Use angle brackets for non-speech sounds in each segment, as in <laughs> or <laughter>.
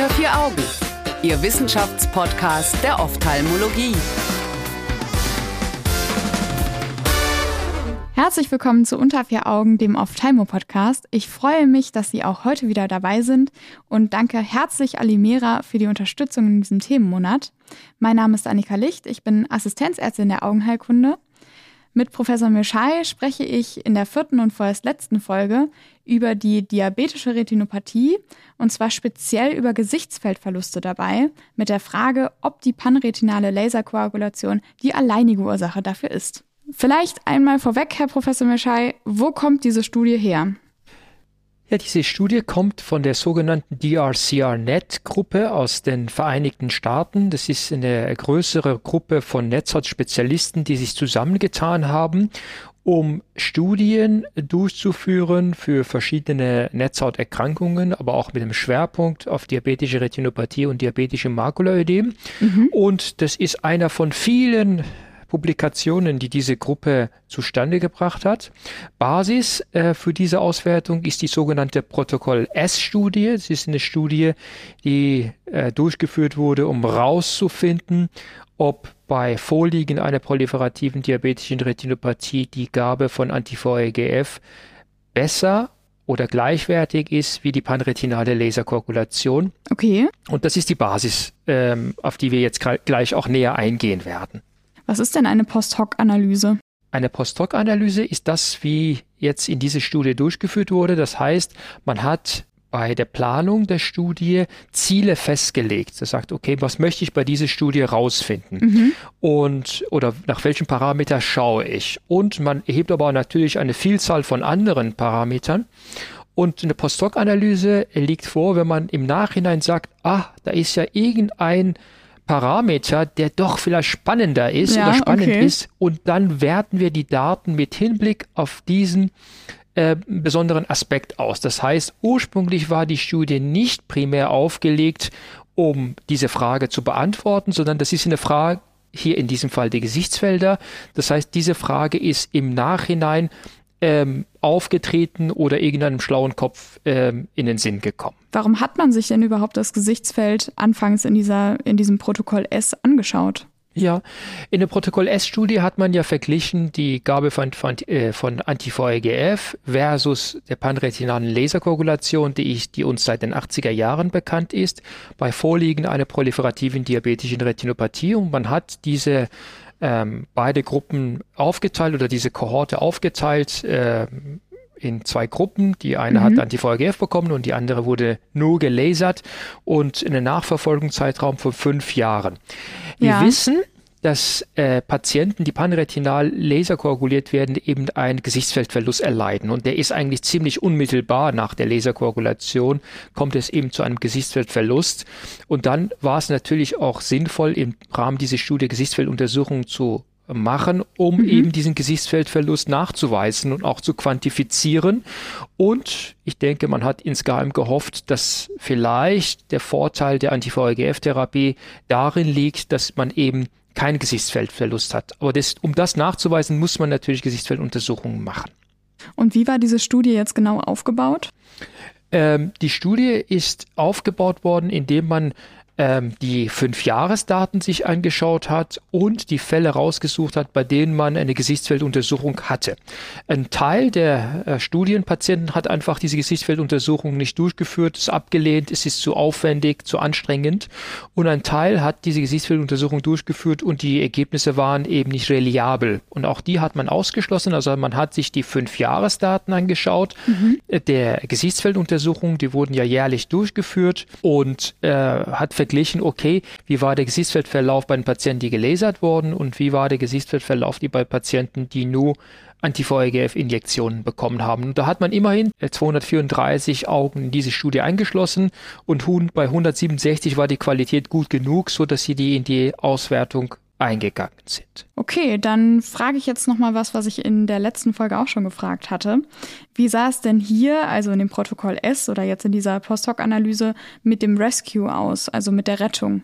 Unter vier Augen, Ihr Wissenschaftspodcast der Ophthalmologie. Herzlich willkommen zu Unter vier Augen, dem Ophthalmo-Podcast. Ich freue mich, dass Sie auch heute wieder dabei sind und danke herzlich Alimera für die Unterstützung in diesem Themenmonat. Mein Name ist Annika Licht, ich bin Assistenzärztin der Augenheilkunde. Mit Professor Mischai spreche ich in der vierten und vorerst letzten Folge über die diabetische Retinopathie und zwar speziell über Gesichtsfeldverluste dabei, mit der Frage, ob die panretinale Laserkoagulation die alleinige Ursache dafür ist. Vielleicht einmal vorweg, Herr Professor Meschai, wo kommt diese Studie her? Ja, diese Studie kommt von der sogenannten DRCR-Net-Gruppe aus den Vereinigten Staaten. Das ist eine größere Gruppe von Netzhautspezialisten, die sich zusammengetan haben, um Studien durchzuführen für verschiedene Netzhauterkrankungen, aber auch mit dem Schwerpunkt auf diabetische Retinopathie und diabetische Makulaödem. Mhm. Und das ist einer von vielen Publikationen, die diese Gruppe zustande gebracht hat. Basis äh, für diese Auswertung ist die sogenannte Protokoll S-Studie. Es ist eine Studie, die äh, durchgeführt wurde, um rauszufinden, ob bei Vorliegen einer proliferativen diabetischen Retinopathie die Gabe von Anti-VEGF besser oder gleichwertig ist wie die panretinale Laserkoagulation. Okay. Und das ist die Basis, ähm, auf die wir jetzt gleich auch näher eingehen werden. Was ist denn eine Post-Hoc-Analyse? Eine Post-Hoc-Analyse ist das, wie jetzt in dieser Studie durchgeführt wurde. Das heißt, man hat bei der Planung der Studie Ziele festgelegt. Das sagt, okay, was möchte ich bei dieser Studie rausfinden? Mhm. Und, oder nach welchen Parameter schaue ich? Und man erhebt aber natürlich eine Vielzahl von anderen Parametern. Und eine Post-Hoc-Analyse liegt vor, wenn man im Nachhinein sagt, ah, da ist ja irgendein Parameter, der doch vielleicht spannender ist ja, oder spannend okay. ist. Und dann werten wir die Daten mit Hinblick auf diesen äh, besonderen Aspekt aus. Das heißt, ursprünglich war die Studie nicht primär aufgelegt, um diese Frage zu beantworten, sondern das ist eine Frage, hier in diesem Fall die Gesichtsfelder. Das heißt, diese Frage ist im Nachhinein ähm, aufgetreten oder irgendeinem schlauen Kopf ähm, in den Sinn gekommen. Warum hat man sich denn überhaupt das Gesichtsfeld anfangs in, dieser, in diesem Protokoll S angeschaut? Ja, in der Protokoll S-Studie hat man ja verglichen die Gabe von, von, äh, von Anti-VEGF versus der panretinalen Laserkoagulation, die, ich, die uns seit den 80er Jahren bekannt ist, bei Vorliegen einer proliferativen diabetischen Retinopathie. Und man hat diese ähm, beide Gruppen aufgeteilt oder diese Kohorte aufgeteilt äh, in zwei Gruppen. Die eine mhm. hat Anti-VEGF bekommen und die andere wurde nur gelasert und in einem Nachverfolgungszeitraum von fünf Jahren. Wir ja. wissen, dass äh, Patienten, die panretinal laserkoaguliert werden, eben einen Gesichtsfeldverlust erleiden. Und der ist eigentlich ziemlich unmittelbar nach der Laserkoagulation, kommt es eben zu einem Gesichtsfeldverlust. Und dann war es natürlich auch sinnvoll, im Rahmen dieser Studie Gesichtsfelduntersuchungen zu machen, um mhm. eben diesen Gesichtsfeldverlust nachzuweisen und auch zu quantifizieren. Und ich denke, man hat insgeheim gehofft, dass vielleicht der Vorteil der Anti-VEGF-Therapie darin liegt, dass man eben keinen Gesichtsfeldverlust hat. Aber das, um das nachzuweisen, muss man natürlich Gesichtsfelduntersuchungen machen. Und wie war diese Studie jetzt genau aufgebaut? Ähm, die Studie ist aufgebaut worden, indem man ähm, die Fünfjahresdaten sich angeschaut hat und die Fälle rausgesucht hat, bei denen man eine Gesichtsfelduntersuchung hatte. Ein Teil der äh, Studienpatienten hat einfach diese Gesichtsfelduntersuchung nicht durchgeführt, ist abgelehnt, es ist zu aufwendig, zu anstrengend. Und ein Teil hat diese Gesichtsfelduntersuchung durchgeführt und die Ergebnisse waren eben nicht reliabel. Und auch die hat man ausgeschlossen. Also man hat sich die Fünfjahresdaten angeschaut mhm. der Gesichtsfelduntersuchung, die wurden ja jährlich durchgeführt und äh, hat verglichen, okay, wie war der Gesichtsfeldverlauf bei den Patienten, die gelasert wurden und wie war der Gesichtsfeldverlauf die bei Patienten, die nur Anti-VEGF-Injektionen bekommen haben. Und da hat man immerhin 234 Augen in diese Studie eingeschlossen und bei 167 war die Qualität gut genug, so dass sie die in die Auswertung eingegangen sind. Okay, dann frage ich jetzt noch mal was, was ich in der letzten Folge auch schon gefragt hatte. Wie sah es denn hier, also in dem Protokoll S oder jetzt in dieser Post-Hoc-Analyse mit dem Rescue aus, also mit der Rettung?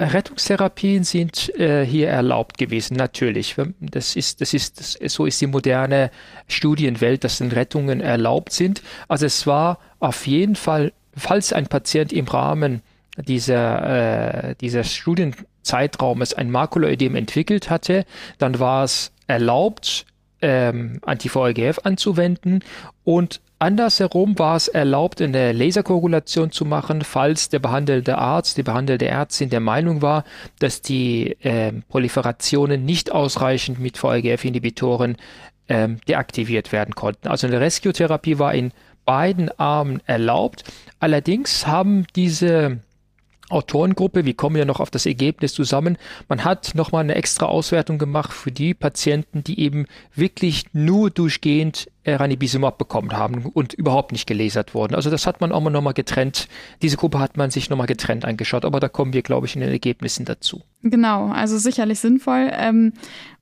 Rettungstherapien sind äh, hier erlaubt gewesen, natürlich. Das ist, das ist, das, so ist die moderne Studienwelt, dass Rettungen erlaubt sind. Also es war auf jeden Fall falls ein Patient im Rahmen dieser, äh, dieser Studienzeitraumes ein Makuloödem entwickelt hatte, dann war es erlaubt, ähm, Anti-VEGF anzuwenden und andersherum war es erlaubt, eine Laserkoagulation zu machen, falls der behandelnde Arzt, die behandelte Ärztin der Meinung war, dass die äh, Proliferationen nicht ausreichend mit VEGF-Inhibitoren ähm, deaktiviert werden konnten. Also eine Rescue-Therapie war in beiden Armen erlaubt. Allerdings haben diese Autorengruppe, wir kommen ja noch auf das Ergebnis zusammen, man hat nochmal eine extra Auswertung gemacht für die Patienten, die eben wirklich nur durchgehend Ranibizumab bekommen haben und überhaupt nicht gelasert wurden. Also das hat man auch mal nochmal getrennt, diese Gruppe hat man sich nochmal getrennt angeschaut, aber da kommen wir, glaube ich, in den Ergebnissen dazu. Genau, also sicherlich sinnvoll. Ähm,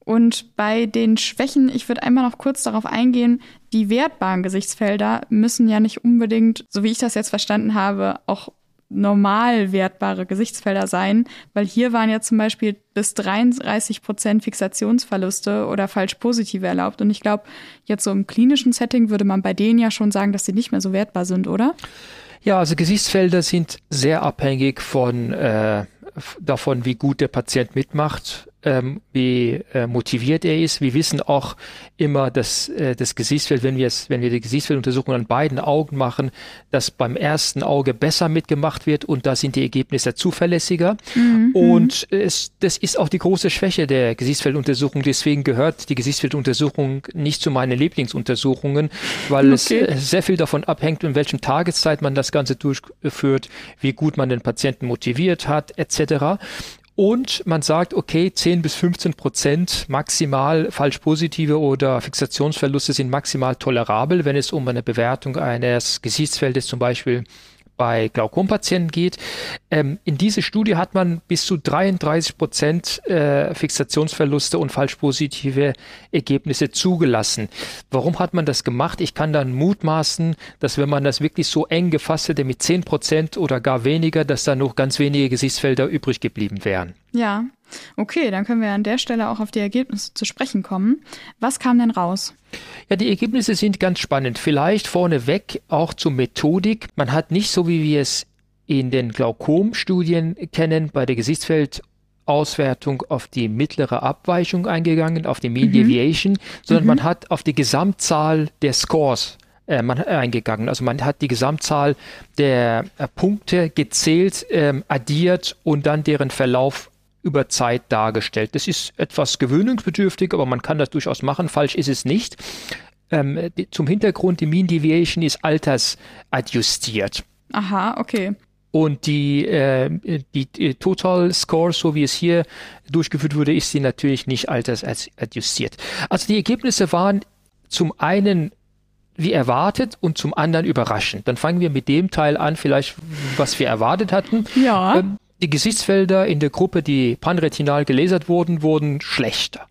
und bei den Schwächen, ich würde einmal noch kurz darauf eingehen, die wertbaren Gesichtsfelder müssen ja nicht unbedingt, so wie ich das jetzt verstanden habe, auch normal wertbare Gesichtsfelder sein, weil hier waren ja zum Beispiel bis 33 Prozent Fixationsverluste oder falsch positive erlaubt. Und ich glaube, jetzt so im klinischen Setting würde man bei denen ja schon sagen, dass sie nicht mehr so wertbar sind, oder? Ja, also Gesichtsfelder sind sehr abhängig von äh, davon, wie gut der Patient mitmacht ähm, wie äh, motiviert er ist. Wir wissen auch immer, dass äh, das Gesichtsfeld, wenn wir es, wenn wir die Gesichtsfelduntersuchung an beiden Augen machen, dass beim ersten Auge besser mitgemacht wird und da sind die Ergebnisse zuverlässiger. Mhm. Und es, das ist auch die große Schwäche der Gesichtsfelduntersuchung. Deswegen gehört die Gesichtsfelduntersuchung nicht zu meinen Lieblingsuntersuchungen, weil okay. es sehr viel davon abhängt, in welchem Tageszeit man das Ganze durchführt, wie gut man den Patienten motiviert hat, etc. Und man sagt, okay, 10 bis 15 Prozent maximal falsch positive oder Fixationsverluste sind maximal tolerabel, wenn es um eine Bewertung eines Gesichtsfeldes zum Beispiel bei Glaukompatienten geht. Ähm, in dieser Studie hat man bis zu 33 Prozent äh, Fixationsverluste und falsch positive Ergebnisse zugelassen. Warum hat man das gemacht? Ich kann dann mutmaßen, dass wenn man das wirklich so eng gefasst hätte mit 10 Prozent oder gar weniger, dass da noch ganz wenige Gesichtsfelder übrig geblieben wären. Ja, okay, dann können wir an der Stelle auch auf die Ergebnisse zu sprechen kommen. Was kam denn raus? Ja, die Ergebnisse sind ganz spannend. Vielleicht vorneweg auch zur Methodik. Man hat nicht so, wie wir es in den Glaukom-Studien kennen, bei der Gesichtsfeldauswertung auf die mittlere Abweichung eingegangen, auf die Mean mhm. Deviation, sondern mhm. man hat auf die Gesamtzahl der Scores äh, man, äh, eingegangen. Also man hat die Gesamtzahl der äh, Punkte gezählt, ähm, addiert und dann deren Verlauf über Zeit dargestellt. Das ist etwas gewöhnungsbedürftig, aber man kann das durchaus machen. Falsch ist es nicht. Ähm, die, zum Hintergrund, die Mean Deviation ist altersadjustiert. Aha, okay. Und die, äh, die, die, Total Score, so wie es hier durchgeführt wurde, ist sie natürlich nicht altersadjustiert. Also die Ergebnisse waren zum einen wie erwartet und zum anderen überraschend. Dann fangen wir mit dem Teil an, vielleicht was wir erwartet hatten. Ja. Ähm, die Gesichtsfelder in der Gruppe, die panretinal gelasert wurden, wurden schlechter.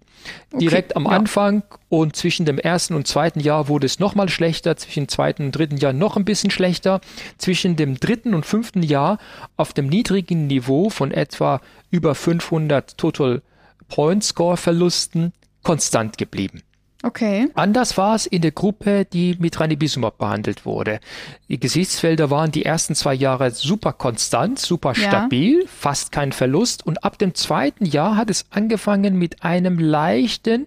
Okay, Direkt am ja. Anfang und zwischen dem ersten und zweiten Jahr wurde es nochmal schlechter, zwischen dem zweiten und dritten Jahr noch ein bisschen schlechter, zwischen dem dritten und fünften Jahr auf dem niedrigen Niveau von etwa über 500 Total Point Score Verlusten konstant geblieben. Okay. Anders war es in der Gruppe, die mit Ranibizumab behandelt wurde. Die Gesichtsfelder waren die ersten zwei Jahre super konstant, super ja. stabil, fast kein Verlust. Und ab dem zweiten Jahr hat es angefangen mit einem leichten,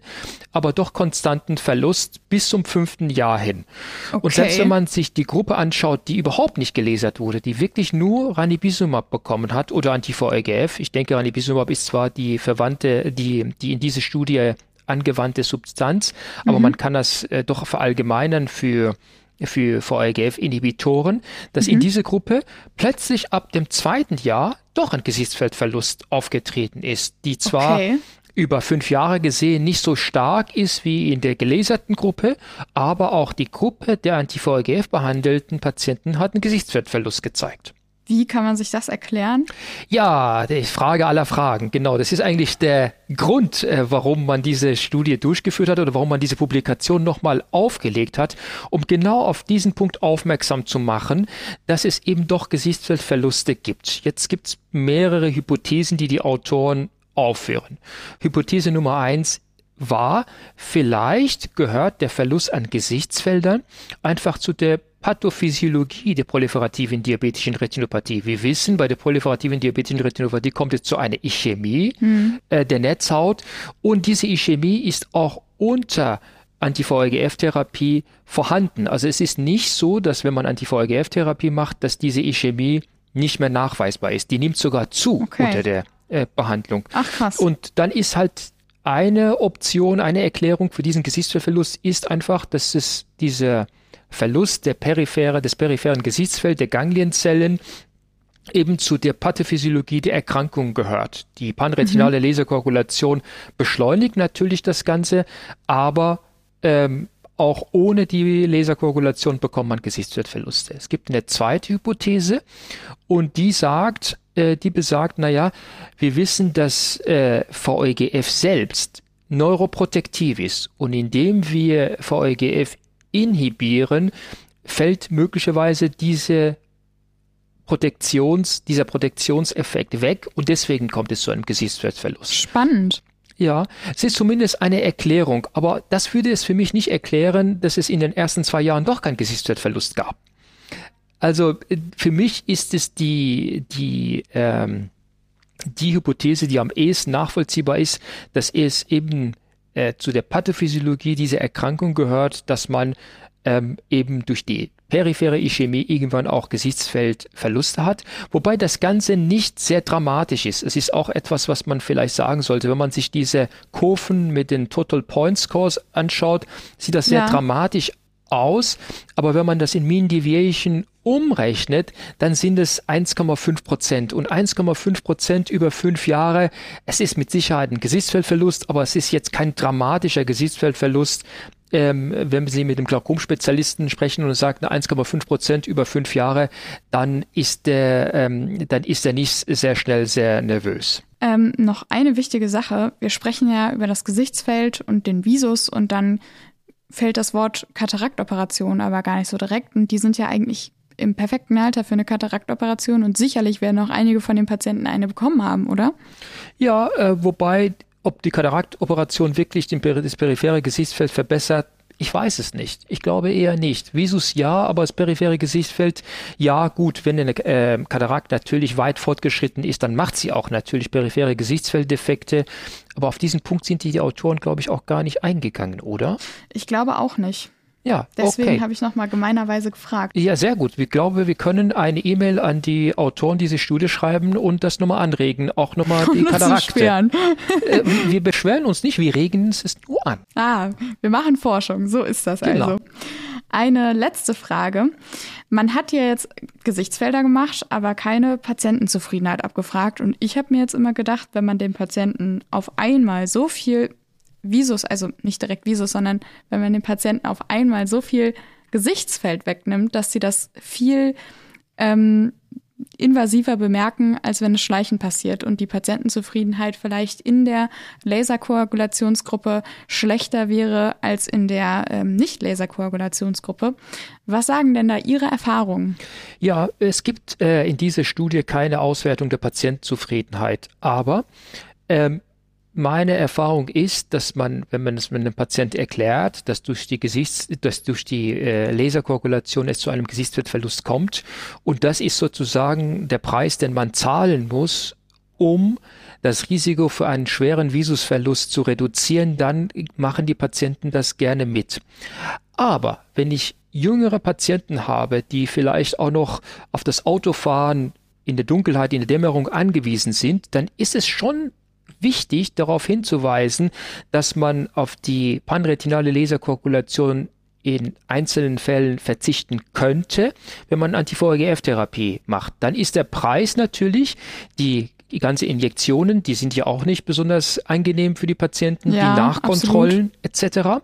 aber doch konstanten Verlust bis zum fünften Jahr hin. Okay. Und selbst wenn man sich die Gruppe anschaut, die überhaupt nicht gelesert wurde, die wirklich nur Ranibizumab bekommen hat oder Anti-VEGF, ich denke, Ranibizumab ist zwar die Verwandte, die, die in diese Studie angewandte Substanz, aber mhm. man kann das äh, doch verallgemeinern für für VEGF-Inhibitoren, dass mhm. in dieser Gruppe plötzlich ab dem zweiten Jahr doch ein Gesichtsfeldverlust aufgetreten ist, die zwar okay. über fünf Jahre gesehen nicht so stark ist wie in der geleserten Gruppe, aber auch die Gruppe der anti-VEGF behandelten Patienten hat einen Gesichtsfeldverlust gezeigt. Wie kann man sich das erklären? Ja, die Frage aller Fragen. Genau, das ist eigentlich der Grund, äh, warum man diese Studie durchgeführt hat oder warum man diese Publikation nochmal aufgelegt hat, um genau auf diesen Punkt aufmerksam zu machen, dass es eben doch Gesichtsfeldverluste gibt. Jetzt gibt es mehrere Hypothesen, die die Autoren aufführen. Hypothese Nummer eins war, vielleicht gehört der Verlust an Gesichtsfeldern einfach zu der Pathophysiologie der proliferativen diabetischen Retinopathie. Wir wissen, bei der proliferativen diabetischen Retinopathie kommt es zu einer Ischämie mhm. äh, der Netzhaut und diese Ischämie ist auch unter Anti-VEGF-Therapie vorhanden. Also es ist nicht so, dass wenn man Anti-VEGF-Therapie macht, dass diese Ischämie nicht mehr nachweisbar ist. Die nimmt sogar zu okay. unter der äh, Behandlung. Ach krass. Und dann ist halt eine Option, eine Erklärung für diesen Gesichtsfeldverlust ist einfach, dass es dieser Verlust der periphere, des peripheren Gesichtsfelds, der Ganglienzellen, eben zu der Pathophysiologie der Erkrankung gehört. Die panretinale mhm. Laserkoagulation beschleunigt natürlich das Ganze, aber ähm, auch ohne die Laserkoagulation bekommt man Gesichtsfeldverluste. Es gibt eine zweite Hypothese und die sagt, äh, die besagt, naja, wir wissen, dass äh, VEGF selbst neuroprotektiv ist und indem wir VEGF inhibieren, fällt möglicherweise diese Protektions, dieser Protektionseffekt weg und deswegen kommt es zu einem Gesichtsfeldverlust. Spannend. Ja, es ist zumindest eine Erklärung, aber das würde es für mich nicht erklären, dass es in den ersten zwei Jahren doch keinen Gesichtsfeldverlust gab. Also für mich ist es die, die, ähm, die Hypothese, die am ehesten nachvollziehbar ist, dass es eben äh, zu der Pathophysiologie dieser Erkrankung gehört, dass man ähm, eben durch die periphere Ischämie irgendwann auch Gesichtsfeldverluste hat, wobei das Ganze nicht sehr dramatisch ist. Es ist auch etwas, was man vielleicht sagen sollte. Wenn man sich diese Kurven mit den Total Point Scores anschaut, sieht das sehr ja. dramatisch aus, aber wenn man das in Mean Deviation umrechnet, dann sind es 1,5 Prozent und 1,5 Prozent über fünf Jahre. Es ist mit Sicherheit ein Gesichtsfeldverlust, aber es ist jetzt kein dramatischer Gesichtsfeldverlust, ähm, wenn Sie mit dem Glaukom-Spezialisten sprechen und sagt 1,5 Prozent über fünf Jahre, dann ist der, ähm, dann ist er nicht sehr schnell sehr nervös. Ähm, noch eine wichtige Sache. Wir sprechen ja über das Gesichtsfeld und den Visus und dann fällt das Wort Kataraktoperation aber gar nicht so direkt und die sind ja eigentlich im perfekten Alter für eine Kataraktoperation und sicherlich werden auch einige von den Patienten eine bekommen haben, oder? Ja, äh, wobei ob die Kataraktoperation wirklich den, das periphere Gesichtsfeld verbessert, ich weiß es nicht. Ich glaube eher nicht. Visus ja, aber das periphere Gesichtsfeld, ja, gut, wenn eine äh, Katarakt natürlich weit fortgeschritten ist, dann macht sie auch natürlich periphere Gesichtsfelddefekte. Aber auf diesen Punkt sind die Autoren, glaube ich, auch gar nicht eingegangen, oder? Ich glaube auch nicht. Ja, Deswegen okay. habe ich nochmal gemeinerweise gefragt. Ja, sehr gut. Ich glaube, wir können eine E-Mail an die Autoren dieser Studie schreiben und das nochmal anregen. Auch nochmal <laughs> die Katarakte. äh, wir beschweren uns nicht, wir regen es nur an. Ah, wir machen Forschung. So ist das genau. also. Eine letzte Frage. Man hat ja jetzt Gesichtsfelder gemacht, aber keine Patientenzufriedenheit abgefragt. Und ich habe mir jetzt immer gedacht, wenn man dem Patienten auf einmal so viel Visus, also nicht direkt Visus, sondern wenn man den Patienten auf einmal so viel Gesichtsfeld wegnimmt, dass sie das viel ähm, invasiver bemerken, als wenn es schleichend passiert und die Patientenzufriedenheit vielleicht in der Laserkoagulationsgruppe schlechter wäre als in der ähm, Nicht-Laserkoagulationsgruppe. Was sagen denn da Ihre Erfahrungen? Ja, es gibt äh, in dieser Studie keine Auswertung der Patientenzufriedenheit, aber ähm, meine Erfahrung ist, dass man, wenn man es mit einem Patient erklärt, dass durch die Gesichts, dass durch die äh, Laserkoagulation es zu einem Gesichtsfeldverlust kommt und das ist sozusagen der Preis, den man zahlen muss, um das Risiko für einen schweren Visusverlust zu reduzieren, dann machen die Patienten das gerne mit. Aber wenn ich jüngere Patienten habe, die vielleicht auch noch auf das Autofahren in der Dunkelheit, in der Dämmerung angewiesen sind, dann ist es schon wichtig, darauf hinzuweisen, dass man auf die panretinale Laserkoagulation in einzelnen Fällen verzichten könnte, wenn man Anti-VEGF-Therapie macht. Dann ist der Preis natürlich die die ganze Injektionen, die sind ja auch nicht besonders angenehm für die Patienten, ja, die Nachkontrollen etc.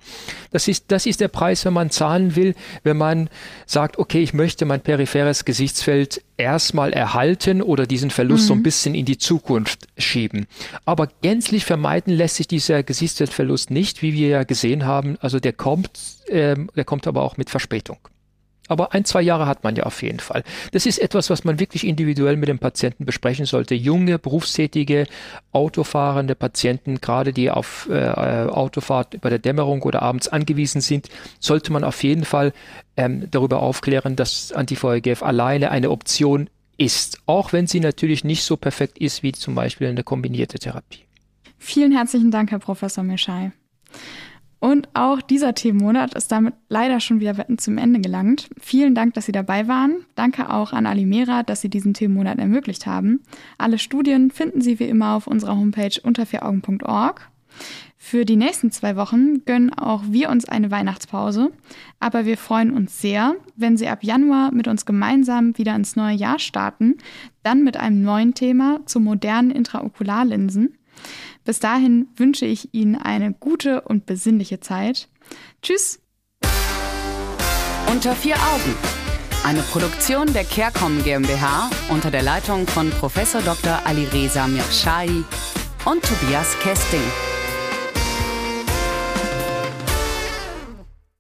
Das ist, das ist der Preis, wenn man zahlen will, wenn man sagt, okay, ich möchte mein peripheres Gesichtsfeld erstmal erhalten oder diesen Verlust mhm. so ein mhm. bisschen in die Zukunft schieben. Aber gänzlich vermeiden lässt sich dieser Gesichtsfeldverlust nicht, wie wir ja gesehen haben. Also der kommt, ähm, der kommt aber auch mit Verspätung. Aber ein, zwei Jahre hat man ja auf jeden Fall. Das ist etwas, was man wirklich individuell mit dem Patienten besprechen sollte. Junge, berufstätige, autofahrende Patienten, gerade die auf äh, Autofahrt bei der Dämmerung oder abends angewiesen sind, sollte man auf jeden Fall ähm, darüber aufklären, dass Anti-VEGF alleine eine Option ist. Auch wenn sie natürlich nicht so perfekt ist wie zum Beispiel eine kombinierte Therapie. Vielen herzlichen Dank, Herr Professor Mischai. Und auch dieser Themenmonat ist damit leider schon wieder zum Ende gelangt. Vielen Dank, dass Sie dabei waren. Danke auch an Alimera, dass Sie diesen Themenmonat ermöglicht haben. Alle Studien finden Sie wie immer auf unserer Homepage unter4augen.org. Für die nächsten zwei Wochen gönnen auch wir uns eine Weihnachtspause, aber wir freuen uns sehr, wenn Sie ab Januar mit uns gemeinsam wieder ins neue Jahr starten, dann mit einem neuen Thema zu modernen Intraokularlinsen. Bis dahin wünsche ich Ihnen eine gute und besinnliche Zeit. Tschüss! Unter vier Augen. Eine Produktion der CareCom GmbH unter der Leitung von Prof. Dr. Alireza Mirshahi und Tobias Kesting.